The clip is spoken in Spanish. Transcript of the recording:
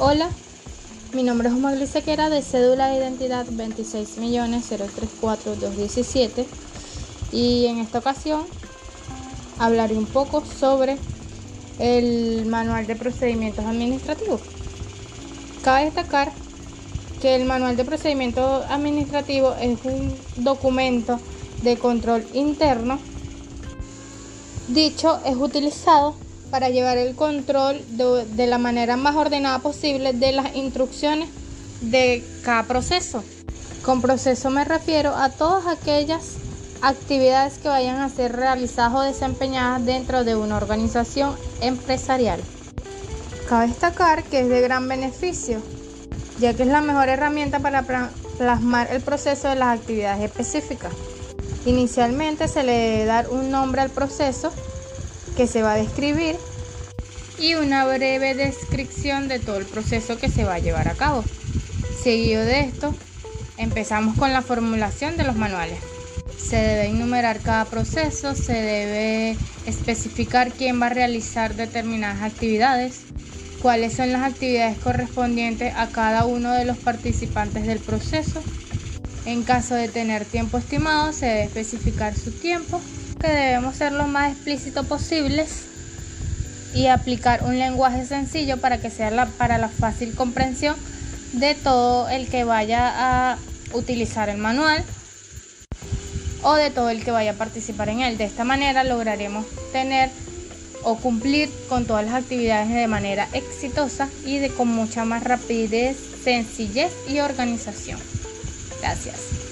Hola, mi nombre es Omar Sequera de cédula de identidad 26.034217 y en esta ocasión hablaré un poco sobre el manual de procedimientos administrativos. Cabe destacar que el manual de procedimientos administrativos es un documento de control interno. Dicho es utilizado para llevar el control de, la manera más ordenada posible de las instrucciones de cada proceso. Con proceso me refiero a todas aquellas actividades que vayan a ser realizadas o desempeñadas dentro de una organización empresarial. Cabe destacar que es de gran beneficio, ya que es la mejor herramienta para plasmar el proceso de las actividades específicas. Inicialmente se le debe dar un nombre al proceso que se va a describir y una breve descripción de todo el proceso que se va a llevar a cabo. Seguido de esto, empezamos con la formulación de los manuales. Se debe enumerar cada proceso, se debe especificar quién va a realizar determinadas actividades, cuáles son las actividades correspondientes a cada uno de los participantes del proceso. En caso de tener tiempo estimado, se debe especificar su tiempo que debemos ser lo más explícito posibles y aplicar un lenguaje sencillo para que sea para la fácil comprensión de todo el que vaya a utilizar el manual o de todo el que vaya a participar en él. De esta manera lograremos tener o cumplir con todas las actividades de manera exitosa y con mucha más rapidez, sencillez y organización. Gracias.